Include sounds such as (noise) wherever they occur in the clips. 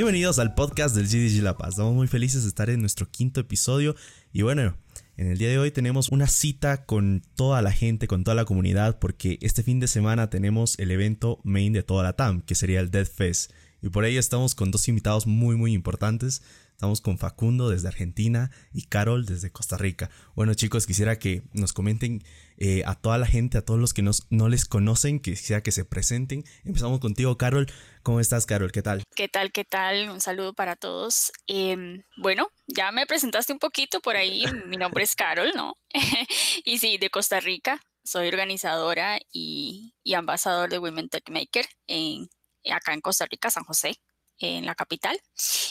Bienvenidos al podcast del GDG La Paz. Estamos muy felices de estar en nuestro quinto episodio y bueno, en el día de hoy tenemos una cita con toda la gente, con toda la comunidad, porque este fin de semana tenemos el evento main de toda la TAM, que sería el Dead Fest. Y por ello estamos con dos invitados muy muy importantes. Estamos con Facundo desde Argentina y Carol desde Costa Rica. Bueno chicos, quisiera que nos comenten eh, a toda la gente, a todos los que nos, no les conocen, quisiera que se presenten. Empezamos contigo, Carol. ¿Cómo estás, Carol? ¿Qué tal? ¿Qué tal? ¿Qué tal? Un saludo para todos. Em, bueno, ya me presentaste un poquito por ahí. Mi nombre es Carol, ¿no? (laughs) y sí, de Costa Rica. Soy organizadora y, y ambasador de Women Tech Maker en, acá en Costa Rica, San José en la capital.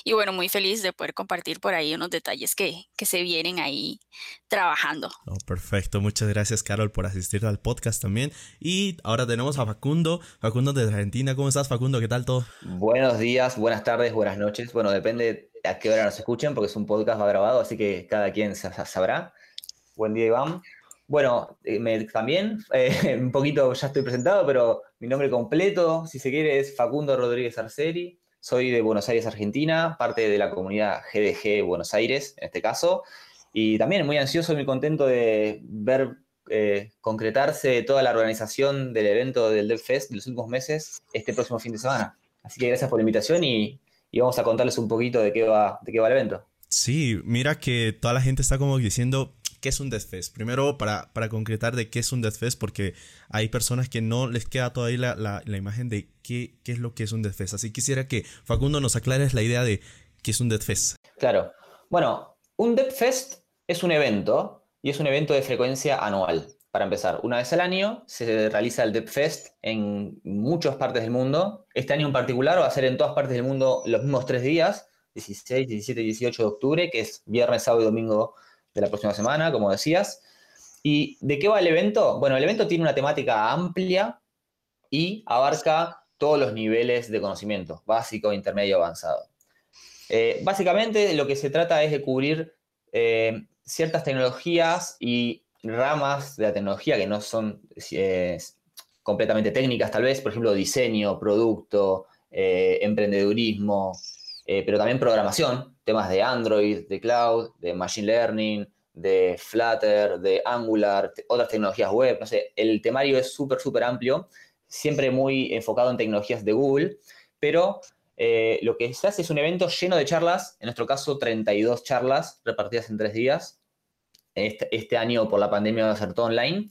Y bueno, muy feliz de poder compartir por ahí unos detalles que, que se vienen ahí trabajando. Oh, perfecto, muchas gracias Carol por asistir al podcast también. Y ahora tenemos a Facundo, Facundo de Argentina. ¿Cómo estás Facundo? ¿Qué tal todo? Buenos días, buenas tardes, buenas noches. Bueno, depende a qué hora nos escuchen porque es un podcast grabado, así que cada quien sabrá. Buen día Iván. Bueno, eh, me, también, eh, (laughs) un poquito ya estoy presentado, pero mi nombre completo, si se quiere, es Facundo Rodríguez Arceri. Soy de Buenos Aires, Argentina, parte de la comunidad GDG Buenos Aires, en este caso. Y también muy ansioso, muy contento de ver eh, concretarse toda la organización del evento del DevFest de los últimos meses este próximo fin de semana. Así que gracias por la invitación y, vamos a contarles un poquito de qué va, de qué va el evento. Sí, mira que toda la gente está como diciendo, ¿qué es un Death Primero, para, para concretar de qué es un Death porque hay personas que no les queda todavía la, la, imagen de qué, qué, es lo que es un Death Así quisiera que Facundo nos aclares la idea de qué es un Death Claro. Bueno, un Death Fest es un evento y es un evento de frecuencia anual. Para empezar, una vez al año se realiza el Death Fest en muchas partes del mundo. Este año en particular va a ser en todas partes del mundo los mismos tres días, 16, 17 y 18 de octubre, que es viernes, sábado y domingo de la próxima semana, como decías. ¿Y de qué va el evento? Bueno, el evento tiene una temática amplia y abarca todos los niveles de conocimiento, básico, intermedio, avanzado. Eh, básicamente lo que se trata es de cubrir eh, ciertas tecnologías y ramas de la tecnología que no son eh, completamente técnicas, tal vez, por ejemplo, diseño, producto, emprendedurismo, pero también programación, temas de Android, de cloud, de machine learning, de Flutter, de Angular, otras tecnologías web, no sé, el temario es súper, súper amplio, siempre muy enfocado en tecnologías de Google, pero eh, lo que se hace es un evento lleno de charlas, en nuestro caso 32 charlas repartidas en tres días, este, este año por la pandemia va a ser online,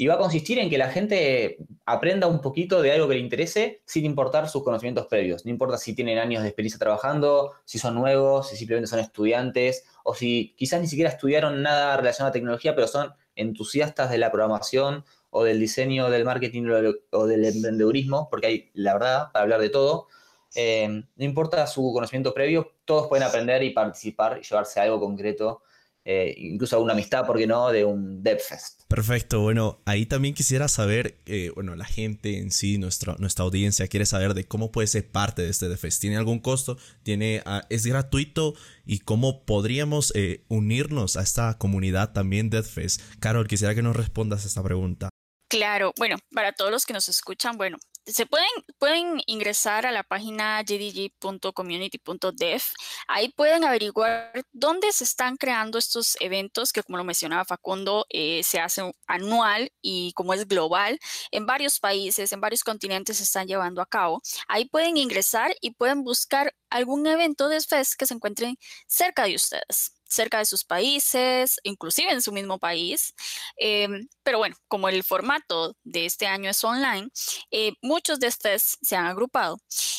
y va a consistir en que la gente aprenda un poquito de algo que le interese sin importar sus conocimientos previos. No importa si tienen años de experiencia trabajando, si son nuevos, si simplemente son estudiantes o si quizás ni siquiera estudiaron nada relacionado a tecnología, pero son entusiastas de la programación o del diseño, del marketing o del emprendedurismo, porque hay, la verdad, para hablar de todo, eh, no importa su conocimiento previo, todos pueden aprender y participar y llevarse algo concreto eh, incluso una amistad, ¿por qué no?, de un DevFest. Perfecto, bueno, ahí también quisiera saber, eh, bueno, la gente en sí, nuestra, nuestra audiencia quiere saber de cómo puede ser parte de este DevFest. ¿Tiene algún costo? ¿Tiene, ah, ¿Es gratuito? ¿Y cómo podríamos eh, unirnos a esta comunidad también DevFest? Carol, quisiera que nos respondas a esta pregunta. Claro, bueno, para todos los que nos escuchan, bueno, se pueden, pueden ingresar a la página gdg.community.dev. Ahí pueden averiguar dónde se están creando estos eventos que, como lo mencionaba Facundo, eh, se hace anual y como es global, en varios países, en varios continentes se están llevando a cabo. Ahí pueden ingresar y pueden buscar algún evento de FES que se encuentren cerca de ustedes cerca de sus países, inclusive en su mismo país. Em, pero bueno, como el formato de este año es online, eh, muchos de estos se han agrupado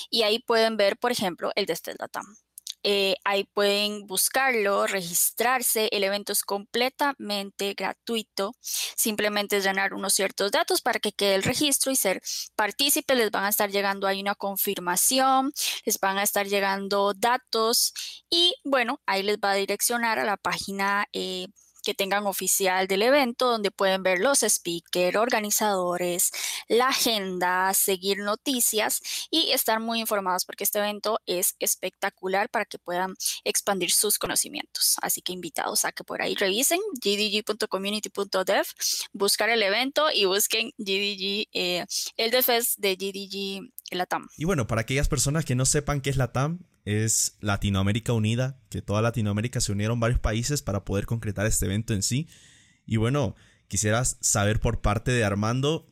y ahí pueden ver, por ejemplo, el de este Latam. Eh, ahí pueden buscarlo, registrarse. El evento es completamente gratuito. Simplemente es llenar unos ciertos datos para que quede el registro y ser partícipe. Les van a estar llegando ahí una confirmación, les van a estar llegando datos y bueno, ahí les va a direccionar a la página. Eh, tengan oficial del evento, donde pueden ver los speakers, organizadores, la agenda, seguir noticias y estar muy informados porque este evento es espectacular para que puedan expandir sus conocimientos. Así que invitados a que por ahí revisen gdg.community.dev, buscar el evento y busquen GDG, eh, el DFS de GDG Latam. Y bueno, para aquellas personas que no sepan qué es Latam, es Latinoamérica Unida, que toda Latinoamérica se unieron varios países para poder concretar este evento en sí. Y bueno, quisieras saber por parte de Armando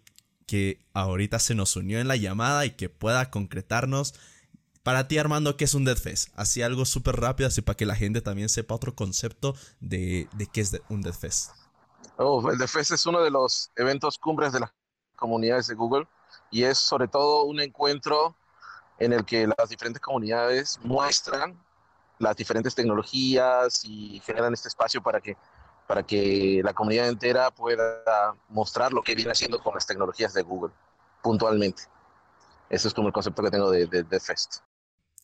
que ahorita se nos unió en la llamada y que pueda concretarnos. Para ti, Armando, ¿qué es un Dead Fest? Así algo súper rápido, así para que la gente también sepa otro concepto de, de qué es un Dead Fest. Oh, el Dead Fest es uno de los eventos cumbres de las comunidades de Google y es sobre todo un encuentro en el que las diferentes comunidades muestran las diferentes tecnologías y generan este espacio para que para que la comunidad entera pueda mostrar lo que viene haciendo con las tecnologías de Google, puntualmente. Eso es como el concepto que tengo de, de, Fest.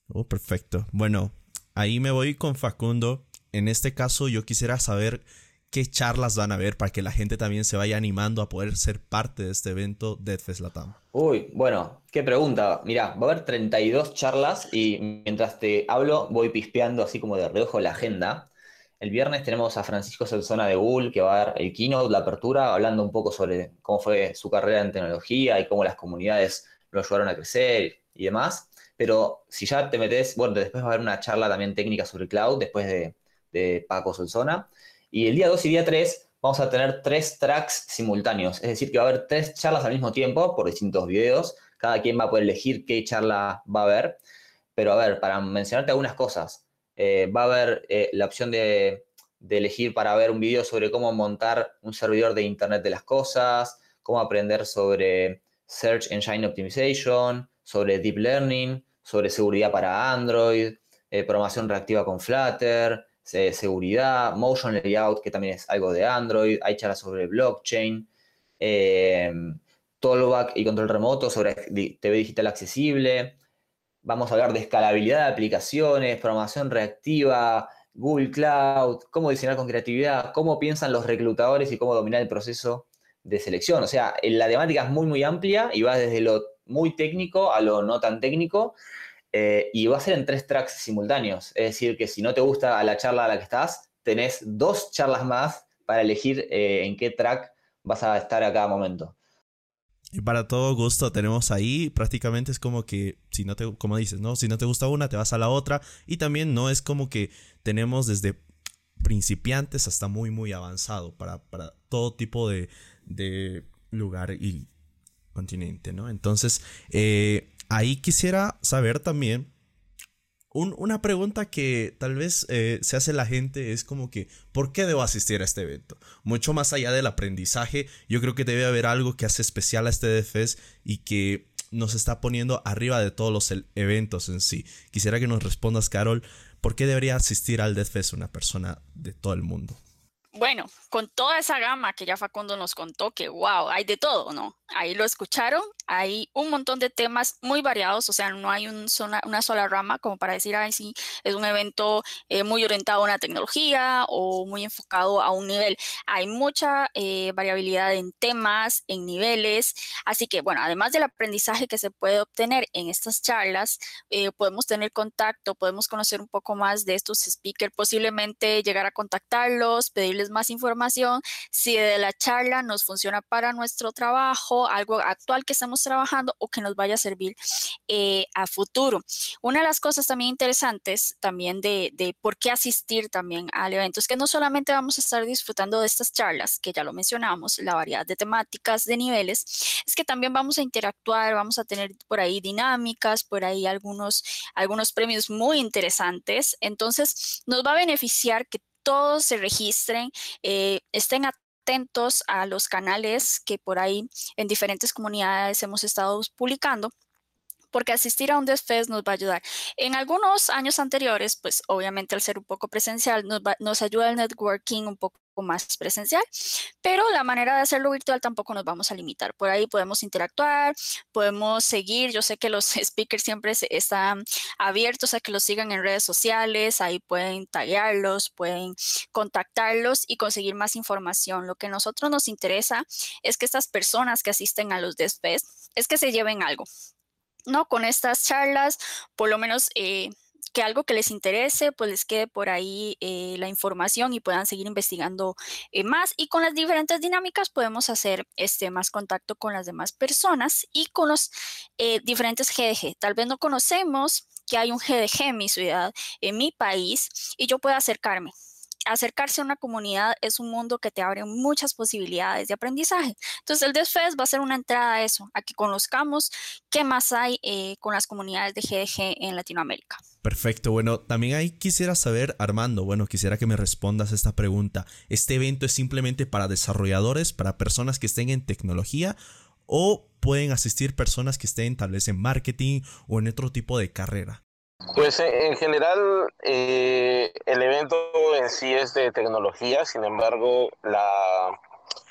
Oh, perfecto. Bueno, ahí me voy con Facundo. En este caso, yo quisiera saber qué charlas van a ver para que la gente también se vaya animando a poder ser parte de este evento Fest Latam. Uy, bueno, qué pregunta. Mira, va a haber 32 charlas y mientras te hablo voy pispeando así como de reojo la agenda. El viernes tenemos a Francisco Solzona de Google, que va a dar el keynote, la apertura, hablando un poco sobre cómo fue su carrera en tecnología y cómo las comunidades lo ayudaron a crecer y demás. Pero si ya te metes, bueno, después va a haber una charla también técnica sobre cloud, después de, de Paco Solzona. Y el día 2 y día 3 vamos a tener tres tracks simultáneos, es decir, que va a haber tres charlas al mismo tiempo por distintos videos. Cada quien va a poder elegir qué charla va a haber. Pero a ver, para mencionarte algunas cosas, eh, va a haber eh, la opción de, elegir para ver un video sobre cómo montar un servidor de Internet de las Cosas, cómo aprender sobre Search Engine Optimization, sobre Deep Learning, sobre seguridad para Android, eh, programación reactiva con Flutter, seguridad, Motion Layout, que también es algo de Android, hay charlas sobre blockchain, Tollback y control remoto sobre TV digital accesible, Vamos a hablar de escalabilidad de aplicaciones, programación reactiva, Google Cloud, cómo diseñar con creatividad, cómo piensan los reclutadores y cómo dominar el proceso de selección. O sea, la temática es muy, muy amplia y va desde lo muy técnico a lo no tan técnico. Eh, y va a ser en tres tracks simultáneos. Es decir, que si no te gusta la charla a la que estás, tenés dos charlas más para elegir eh, en qué track vas a estar a cada momento. Y para todo gusto tenemos ahí, prácticamente es como que, si no te, como dices, ¿no? Si no te gusta una, te vas a la otra. Y también no es como que tenemos desde principiantes hasta muy, muy avanzado para, todo tipo de, de, lugar y continente, ¿no? Entonces, eh, ahí quisiera saber también una pregunta que tal vez eh, se hace la gente es como que, ¿por qué debo asistir a este evento? Mucho más allá del aprendizaje, yo creo que debe haber algo que hace especial a este DFS y que nos está poniendo arriba de todos los eventos en sí. Quisiera que nos respondas, Carol, ¿por qué debería asistir al DFS una persona de todo el mundo? Bueno, con toda esa gama que ya Facundo nos contó, que wow, hay de todo, ¿no? Ahí lo escucharon, hay un montón de temas muy variados, o sea, no hay un una sola rama como para decir, ay, sí, es un evento eh, muy orientado a una tecnología o muy enfocado a un nivel. Hay mucha eh, variabilidad en temas, en niveles, así que, bueno, además del aprendizaje que se puede obtener en estas charlas, eh, podemos tener contacto, podemos conocer un poco más de estos speakers, posiblemente llegar a contactarlos, pedirles más información, si de la charla nos funciona para nuestro trabajo, algo actual que estamos trabajando o que nos vaya a servir eh, a futuro. Una de las cosas también interesantes también de, por qué asistir también al evento es que no solamente vamos a estar disfrutando de estas charlas, que ya lo mencionamos, la variedad de temáticas, de niveles, es que también vamos a interactuar, vamos a tener por ahí dinámicas, por ahí algunos, algunos premios muy interesantes. Entonces, nos va a beneficiar que todos se registren, eh, estén atentos a los canales que por ahí en diferentes comunidades hemos estado publicando porque asistir a un DevFest nos va a ayudar. En algunos años anteriores, pues obviamente al ser un poco presencial, nos, nos ayuda el networking un poco más presencial, pero la manera de hacerlo virtual tampoco nos vamos a limitar. Por ahí podemos interactuar, podemos seguir. Yo sé que los (laughs) speakers siempre están abiertos a que los sigan en redes sociales, ahí pueden taguearlos, pueden contactarlos y conseguir más información. Lo que a nosotros nos interesa es que estas personas que asisten a los DESPES es que se lleven algo. ¿no? Con estas charlas, por lo menos eh, que algo que les interese, pues les quede por ahí eh, la información y puedan seguir investigando eh, más. Y con las diferentes dinámicas podemos hacer este, más contacto con las demás personas y con los eh, diferentes GDG. Tal vez no conocemos que hay un GDG en mi ciudad, en mi país, y yo puedo acercarme acercarse a una comunidad es un mundo que te abre muchas posibilidades de aprendizaje. Entonces, el DESFES va a ser una entrada a eso, a que conozcamos qué más hay eh, con las comunidades de GDG en Latinoamérica. Perfecto, bueno, también ahí quisiera saber, Armando, bueno, quisiera que me respondas esta pregunta. ¿Este evento es simplemente para desarrolladores, para personas que estén en tecnología o pueden asistir personas que estén tal vez en marketing o en otro tipo de carrera? Pues eh, en general eh, el evento en sí es de tecnología, sin embargo la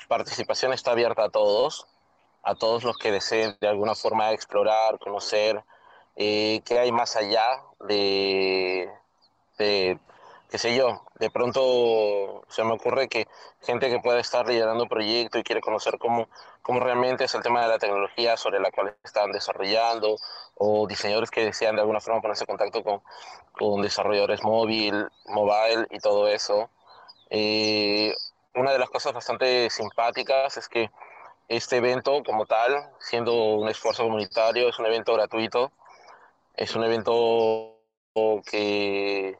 participación está abierta a todos, a todos los que deseen de alguna forma explorar, conocer eh, qué hay más allá de, de, qué sé yo, de pronto se me ocurre que gente que pueda estar liderando un proyecto y quiere conocer cómo, cómo realmente es el tema de la tecnología sobre la cual están desarrollando, o diseñadores que desean de alguna forma ponerse en contacto con, con desarrolladores móvil, mobile y todo eso. Eh, una de las cosas bastante simpáticas es que este evento como tal, siendo un esfuerzo comunitario, es un evento gratuito, es un evento que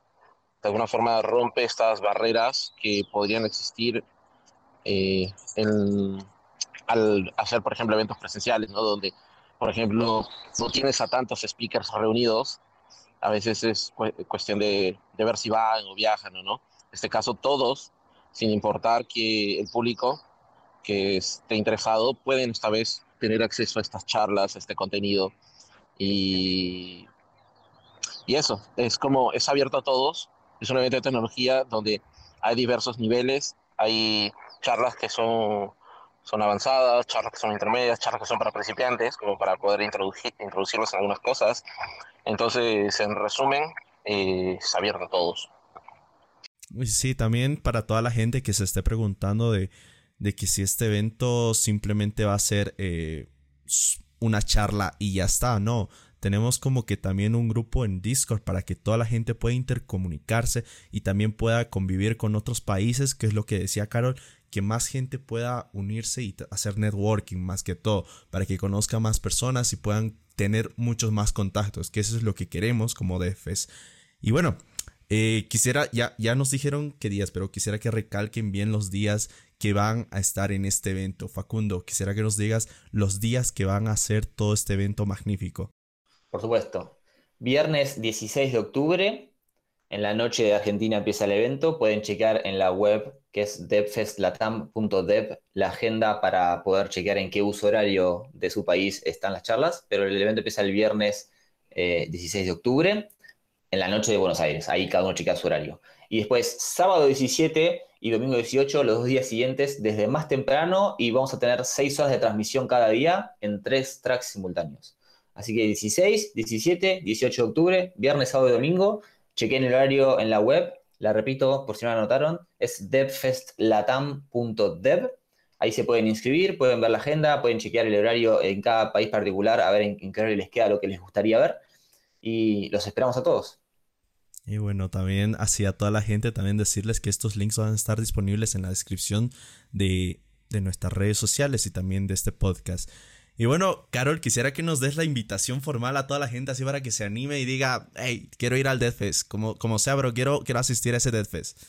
de alguna forma rompe estas barreras que podrían existir eh, al hacer, por ejemplo, eventos presenciales, ¿no? donde, por ejemplo, no tienes a tantos speakers reunidos, a veces es cuestión de, de, ver si van o viajan o no. En este caso, todos, sin importar que el público que esté interesado, pueden esta vez tener acceso a estas charlas, a este contenido. Y, y eso, es como, es abierto a todos es un evento de tecnología donde hay diversos niveles, hay charlas que son, son avanzadas, charlas que son intermedias, charlas que son para principiantes, como para poder introducir, introducirlos en algunas cosas. Entonces, en resumen, eh, es abierto a todos. Sí, también para toda la gente que se esté preguntando de, de que si este evento simplemente va a ser eh, una charla y ya está, no tenemos como que también un grupo en Discord para que toda la gente pueda intercomunicarse y también pueda convivir con otros países, que es lo que decía Carol, que más gente pueda unirse y hacer networking más que todo, para que conozca más personas y puedan tener muchos más contactos, que eso es lo que queremos como DFS. Y bueno, eh, quisiera, ya, ya nos dijeron qué días, pero quisiera que recalquen bien los días que van a estar en este evento. Facundo, quisiera que nos digas los días que van a hacer todo este evento magnífico. Por supuesto. Viernes 16 de octubre, en la noche de Argentina empieza el evento. Pueden checar en la web que es devfestlatam.dev la agenda para poder chequear en qué uso horario de su país están las charlas. Pero el evento empieza el viernes 16 eh, de octubre, en la noche de Buenos Aires. Ahí cada uno chequea su horario. Y después, sábado 17 y domingo 18, los dos días siguientes, desde más temprano, y vamos a tener seis horas de transmisión cada día en tres tracks simultáneos. Así que 16, 17, 18 de octubre, viernes, sábado y domingo. Chequen el horario en la web. La repito por si no la anotaron. Es devfestlatam.dev. Ahí se pueden inscribir, pueden ver la agenda, pueden chequear el horario en cada país particular, a ver en, qué horario les queda lo que les gustaría ver. Y los esperamos a todos. Y bueno, también así a toda la gente, también decirles que estos links van a estar disponibles en la descripción de, de nuestras redes sociales y también de este podcast. Y bueno, Carol, quisiera que nos des la invitación formal a toda la gente así para que se anime y diga, hey, quiero ir al Death Fest, como, como sea, pero quiero, quiero asistir a ese Death Fest.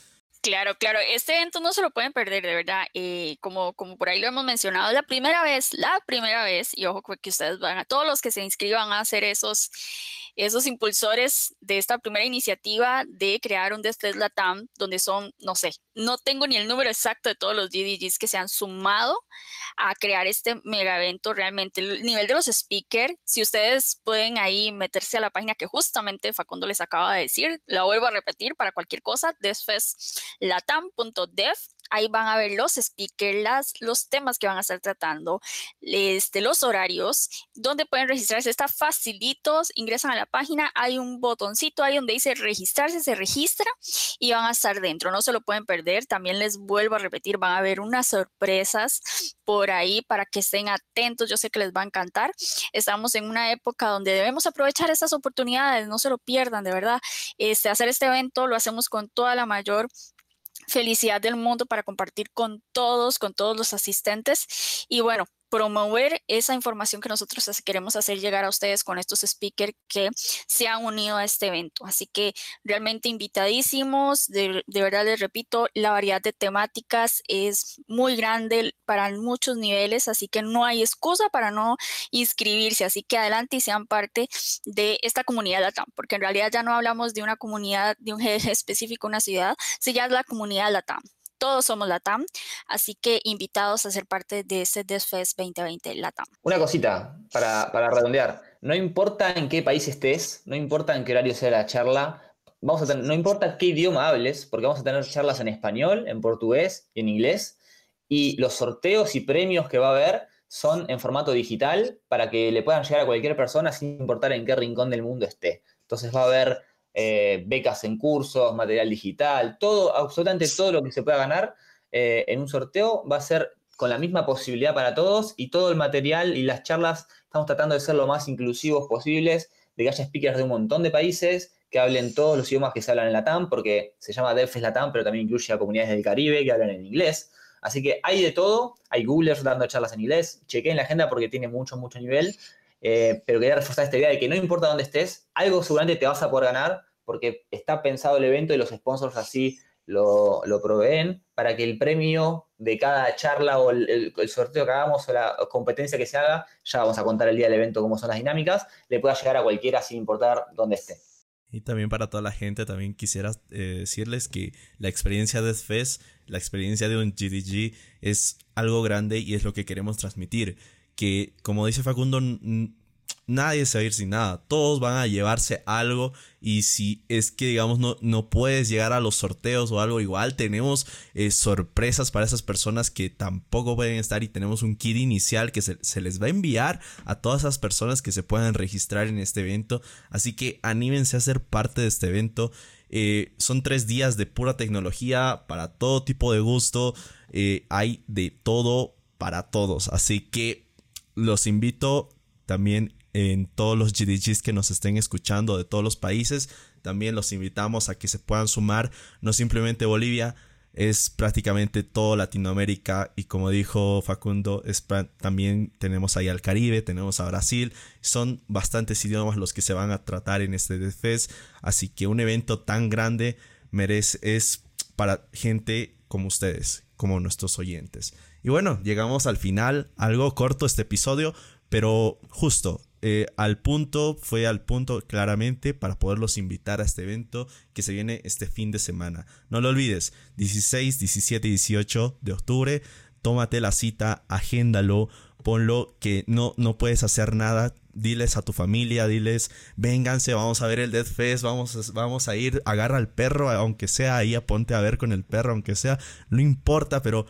Claro, claro, este evento no se lo pueden perder, de verdad. Eh, como, como por ahí lo hemos mencionado, la primera vez, la primera vez, y ojo que ustedes van a todos los que se inscriban a hacer esos esos impulsores de esta primera iniciativa de crear un Desplay Latam, donde son, no sé, no tengo ni el número exacto de todos los DDGs que se han sumado a crear este mega evento realmente. El nivel de los speakers, si ustedes pueden ahí meterse a la página que justamente Facundo les acaba de decir, la vuelvo a repetir para cualquier cosa, desfestlatam.dev Ahí van a ver los speakers, los temas que van a estar tratando, este, los horarios, donde pueden registrarse. Está facilitos, ingresan a la página, hay un botoncito ahí donde dice registrarse, se registra y van a estar dentro. No se lo pueden perder. También les vuelvo a repetir, van a haber unas sorpresas por ahí para que estén atentos. Yo sé que les va a encantar. Estamos en una época donde debemos aprovechar esas oportunidades, no se lo pierdan, de verdad. Este, hacer este evento lo hacemos con toda la mayor felicidad del mundo para compartir con todos, con todos los asistentes. Y bueno, promover esa información que nosotros queremos hacer llegar a ustedes con estos speakers que se han unido a este evento. Así que realmente invitadísimos, de, verdad les repito, la variedad de temáticas es muy grande para muchos niveles, así que no hay excusa para no inscribirse. Así que adelante y sean parte de esta comunidad LATAM, porque en realidad ya no hablamos de una comunidad, de un (laughs) eje específico, una ciudad, si ya es la comunidad LATAM todos somos LATAM, así que invitados a ser parte de este DevFest 2020 LATAM. Una cosita para, redondear, no importa en qué país estés, no importa en qué horario sea la charla, vamos a no importa qué idioma hables, porque vamos a tener charlas en español, en portugués y en inglés, y los sorteos y premios que va a haber son en formato digital para que le puedan llegar a cualquier persona sin importar en qué rincón del mundo esté. Entonces va a haber eh, becas en cursos, material digital, todo, absolutamente todo lo que se pueda ganar eh, en un sorteo va a ser con la misma posibilidad para todos y todo el material y las charlas estamos tratando de ser lo más inclusivos posibles, de que haya speakers de un montón de países, que hablen todos los idiomas que se hablan en Latam, porque se llama DevFest Latam, pero también incluye a comunidades del Caribe que hablan en inglés. Así que hay de todo, hay Googlers dando charlas en inglés, chequeen la agenda porque tiene mucho, mucho nivel eh, pero quería reforzar esta idea de que no importa dónde estés, algo seguramente te vas a poder ganar porque está pensado el evento y los sponsors así lo, proveen para que el premio de cada charla o el, sorteo que hagamos o la competencia que se haga, ya vamos a contar el día del evento cómo son las dinámicas, le pueda llegar a cualquiera sin importar dónde esté. Y también para toda la gente, también quisiera eh, decirles que la experiencia de Fest, la experiencia de un GDG es algo grande y es lo que queremos transmitir que, como dice Facundo, nadie se va a ir sin nada. Todos van a llevarse algo. Y si es que, digamos, no, no puedes llegar a los sorteos o algo igual, tenemos eh, sorpresas para esas personas que tampoco pueden estar. Y tenemos un kit inicial que se, les va a enviar a todas esas personas que se puedan registrar en este evento. Así que anímense a ser parte de este evento. Eh, son tres días de pura tecnología para todo tipo de gusto. Eh, hay de todo para todos. Así que los invito también en todos los GDGs que nos estén escuchando de todos los países. También los invitamos a que se puedan sumar, no simplemente Bolivia, es prácticamente toda Latinoamérica y como dijo Facundo, es también tenemos ahí al Caribe, tenemos a Brasil, son bastantes idiomas los que se van a tratar en este DFES, así que un evento tan grande merece, es para gente como ustedes, como nuestros oyentes. Y bueno, llegamos al final, algo corto este episodio, pero justo, eh, al punto, fue al punto claramente para poderlos invitar a este evento que se viene este fin de semana. No lo olvides, 16, 17 y 18 de octubre, tómate la cita, agéndalo, ponlo que no, no puedes hacer nada, diles a tu familia, diles, vénganse, vamos a ver el Death Fest, vamos, vamos a ir, agarra al perro, aunque sea ahí, ponte a ver con el perro, aunque sea, no importa, pero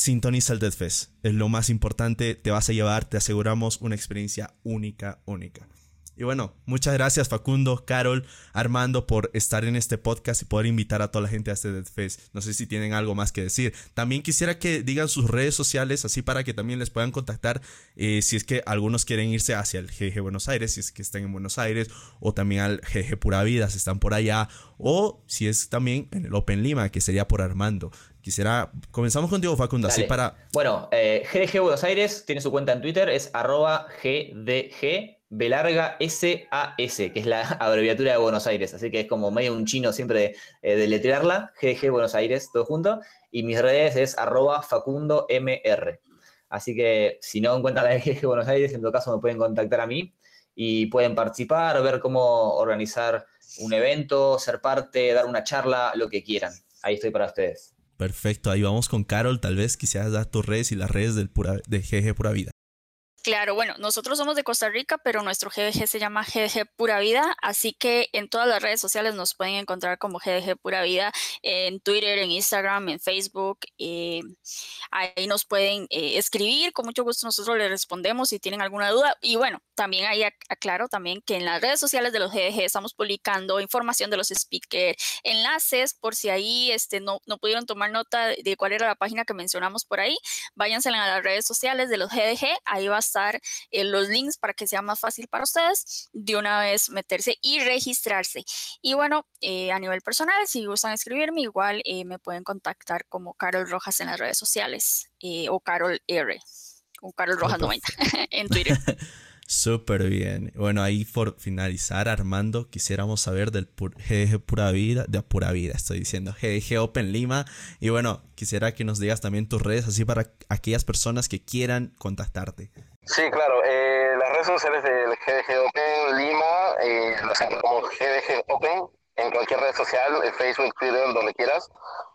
sintoniza el Death Fest. Es lo más importante, te vas a llevar, te aseguramos una experiencia única, única. Y bueno, muchas gracias Facundo, Carol, Armando por estar en este podcast y poder invitar a toda la gente a este Death Fest. No sé si tienen algo más que decir. También quisiera que digan sus redes sociales así para que también les puedan contactar eh, si es que algunos quieren irse hacia el GG Buenos Aires, si es que están en Buenos Aires, o también al GG Pura Vida, si están por allá, o si es también en el Open Lima, que sería por Armando. Quisiera, comenzamos contigo Facundo, así para... Bueno, eh, GDG Buenos Aires tiene su cuenta en Twitter, es arroba GDG B larga SAS, que es la (laughs) abreviatura de Buenos Aires, así que es como medio un chino siempre eh, de letrearla, GDG Buenos Aires, todo junto, y mis redes es arroba Facundo MR. Así que si no encuentran la GDG Buenos Aires, en todo caso me pueden contactar a mí y pueden participar, ver cómo organizar un evento, ser parte, dar una charla, lo que quieran. Ahí estoy para ustedes. Perfecto, ahí vamos con Carol. Tal vez quisieras dar tus redes y las redes del pura, de GG Pura Vida. Claro, bueno, nosotros somos de Costa Rica, pero nuestro GDG se llama GDG Pura Vida, así que en todas las redes sociales nos pueden encontrar como GDG Pura Vida, en Twitter, en Instagram, en Facebook. Eh, ahí nos pueden eh, escribir, con mucho gusto nosotros les respondemos si tienen alguna duda. Y bueno, también ahí aclaro también que en las redes sociales de los GDG estamos publicando información de los speakers, enlaces, por si ahí este, no, no pudieron tomar nota de cuál era la página que mencionamos por ahí, váyanse a las redes sociales de los GDG, ahí va a estar eh, los links para que sea más fácil para ustedes de una vez meterse y registrarse. Y bueno, eh, a nivel personal, si gustan escribirme, igual eh, me pueden contactar como Carol Rojas en las redes sociales o Carol R o Carol Rojas 90 (laughs) en Twitter. (laughs) Súper bien. Bueno, ahí por finalizar, Armando, quisiéramos saber del GDG Pura Vida, de Pura Vida, estoy diciendo, GDG Open Lima. Y bueno, quisiera que nos digas también tus redes, así para aquellas personas que quieran contactarte. Sí, claro. Eh, las redes sociales del GDG Open Lima, eh, las como GDG Open en cualquier red social, Facebook, Twitter, donde quieras.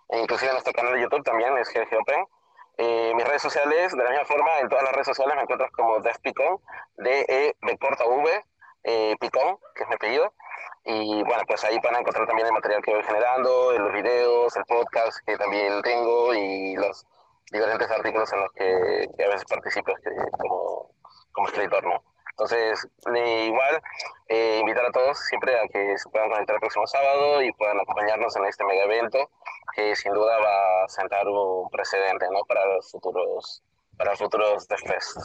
E inclusive en nuestro canal de YouTube también es GDG Open. Eh, mis redes sociales, de la misma forma, en todas las redes sociales me encuentras como Def Picón, D-E, B corta V, eh, que es mi apellido. Y bueno, pues ahí van a encontrar también el material que voy generando, los videos, el podcast que también tengo y los diferentes artículos en los que, a veces participo como, como escritor, ¿no? Entonces, igual, eh, invitar a todos siempre a que se puedan conectar el próximo sábado y puedan acompañarnos en este mega evento que sin duda va a sentar un precedente ¿no? para los futuros para los futuros de Fest,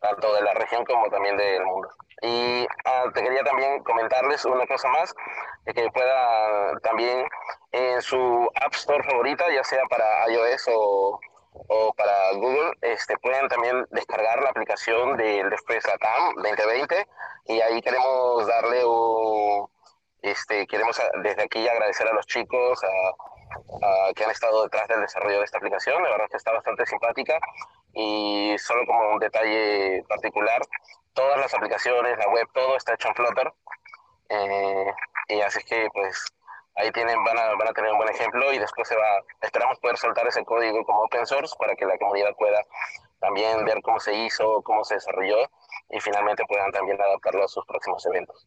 tanto de la región como también del mundo. Y ah, te quería también comentarles una cosa más, que pueda también en su App Store favorita, ya sea para iOS o o para Google, este, pueden también descargar la aplicación del Después TAM 2020 y ahí queremos darle un, este, queremos desde aquí agradecer a los chicos a, que han estado detrás del desarrollo de esta aplicación, la verdad que está bastante simpática y solo como un detalle particular, todas las aplicaciones, la web, todo está hecho en Flutter eh, y así que pues ahí tienen, van a, van a tener un buen ejemplo y después se va, esperamos poder soltar ese código como open source para que la comunidad pueda también ver cómo se hizo, cómo se desarrolló y finalmente puedan también adaptarlo a sus próximos eventos.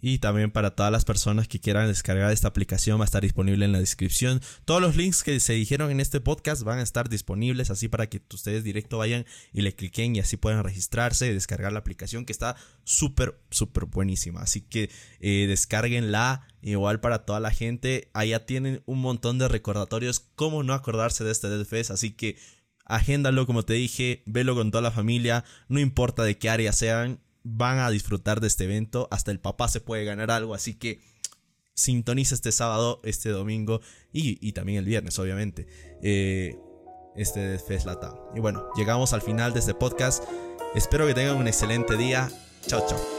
Y también para todas las personas que quieran descargar esta aplicación va a estar disponible en la descripción. Todos los links que se dijeron en este podcast van a estar disponibles así para que ustedes directo vayan y le cliquen y así puedan registrarse y descargar la aplicación que está súper, súper buenísima. Así que eh, descarguenla igual para toda la gente. Allá tienen un montón de recordatorios. ¿Cómo no acordarse de este Dead Así que agéndalo como te dije, velo con toda la familia, no importa de qué área sean van a disfrutar de este evento. Hasta el papá se puede ganar algo, así que sintoniza este sábado, este domingo y, también el viernes, obviamente. Eh, este Fest Lata. Y bueno, llegamos al final de este podcast. Espero que tengan un excelente día. Chao, chao.